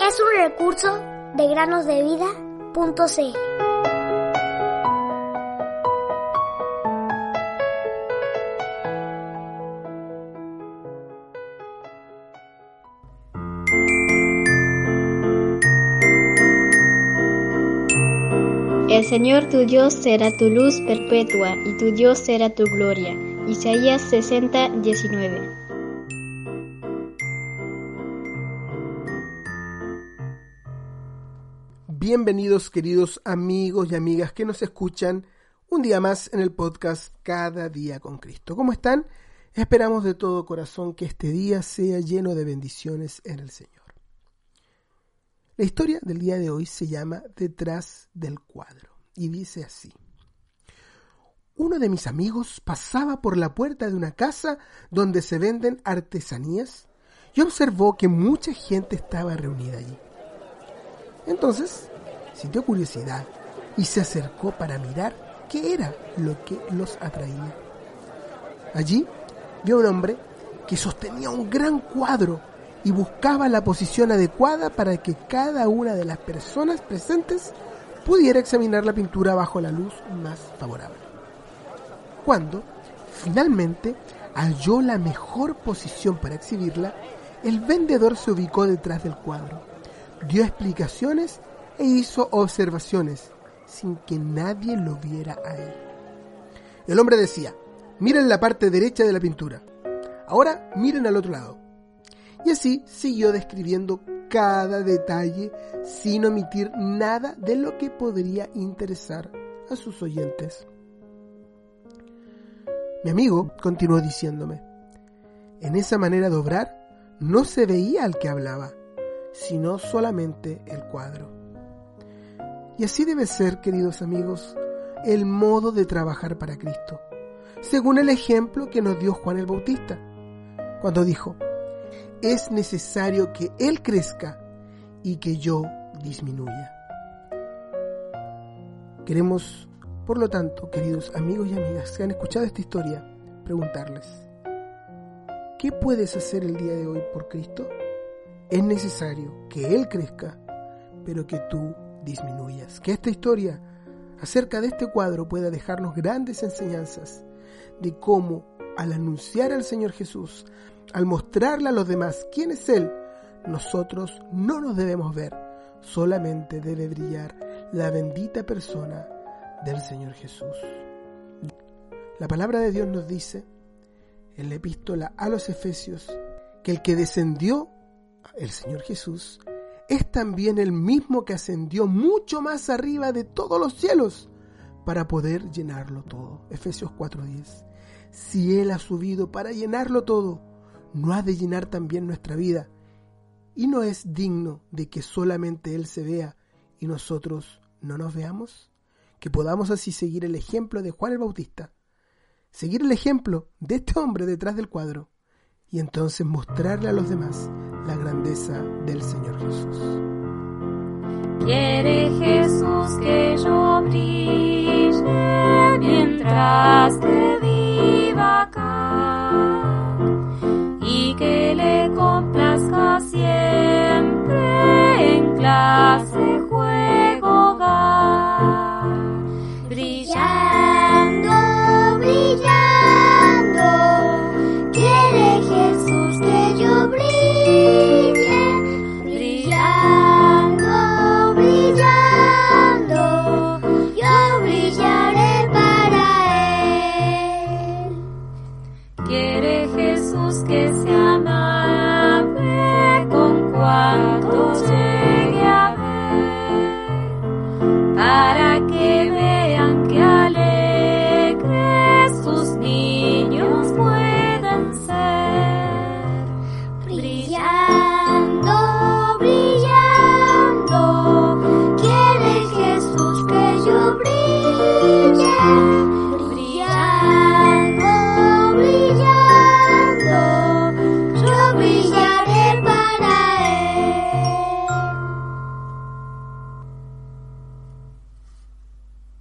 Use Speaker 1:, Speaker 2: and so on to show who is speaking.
Speaker 1: Es un recurso de granosdevida.cl.
Speaker 2: El Señor tu Dios será tu luz perpetua y tu Dios será tu gloria. Isaías 60, 19.
Speaker 3: Bienvenidos queridos amigos y amigas que nos escuchan un día más en el podcast Cada día con Cristo. ¿Cómo están? Esperamos de todo corazón que este día sea lleno de bendiciones en el Señor. La historia del día de hoy se llama Detrás del cuadro y dice así. Uno de mis amigos pasaba por la puerta de una casa donde se venden artesanías y observó que mucha gente estaba reunida allí. Entonces sintió curiosidad y se acercó para mirar qué era lo que los atraía. Allí vio a un hombre que sostenía un gran cuadro y buscaba la posición adecuada para que cada una de las personas presentes pudiera examinar la pintura bajo la luz más favorable. Cuando finalmente halló la mejor posición para exhibirla, el vendedor se ubicó detrás del cuadro, dio explicaciones e hizo observaciones sin que nadie lo viera a él. El hombre decía, miren la parte derecha de la pintura, ahora miren al otro lado. Y así siguió describiendo cada detalle sin omitir nada de lo que podría interesar a sus oyentes. Mi amigo continuó diciéndome, en esa manera de obrar no se veía al que hablaba, sino solamente el cuadro. Y así debe ser, queridos amigos, el modo de trabajar para Cristo, según el ejemplo que nos dio Juan el Bautista, cuando dijo, es necesario que Él crezca y que yo disminuya. Queremos, por lo tanto, queridos amigos y amigas que han escuchado esta historia, preguntarles, ¿qué puedes hacer el día de hoy por Cristo? Es necesario que Él crezca, pero que tú disminuyas. Que esta historia acerca de este cuadro pueda dejarnos grandes enseñanzas de cómo al anunciar al Señor Jesús, al mostrarle a los demás quién es Él, nosotros no nos debemos ver, solamente debe brillar la bendita persona del Señor Jesús. La palabra de Dios nos dice en la epístola a los Efesios que el que descendió, el Señor Jesús, es también el mismo que ascendió mucho más arriba de todos los cielos para poder llenarlo todo. Efesios 4:10. Si Él ha subido para llenarlo todo, no ha de llenar también nuestra vida. ¿Y no es digno de que solamente Él se vea y nosotros no nos veamos? Que podamos así seguir el ejemplo de Juan el Bautista, seguir el ejemplo de este hombre detrás del cuadro y entonces mostrarle a los demás la grandeza del Señor Jesús.
Speaker 4: Quiere Jesús que yo brille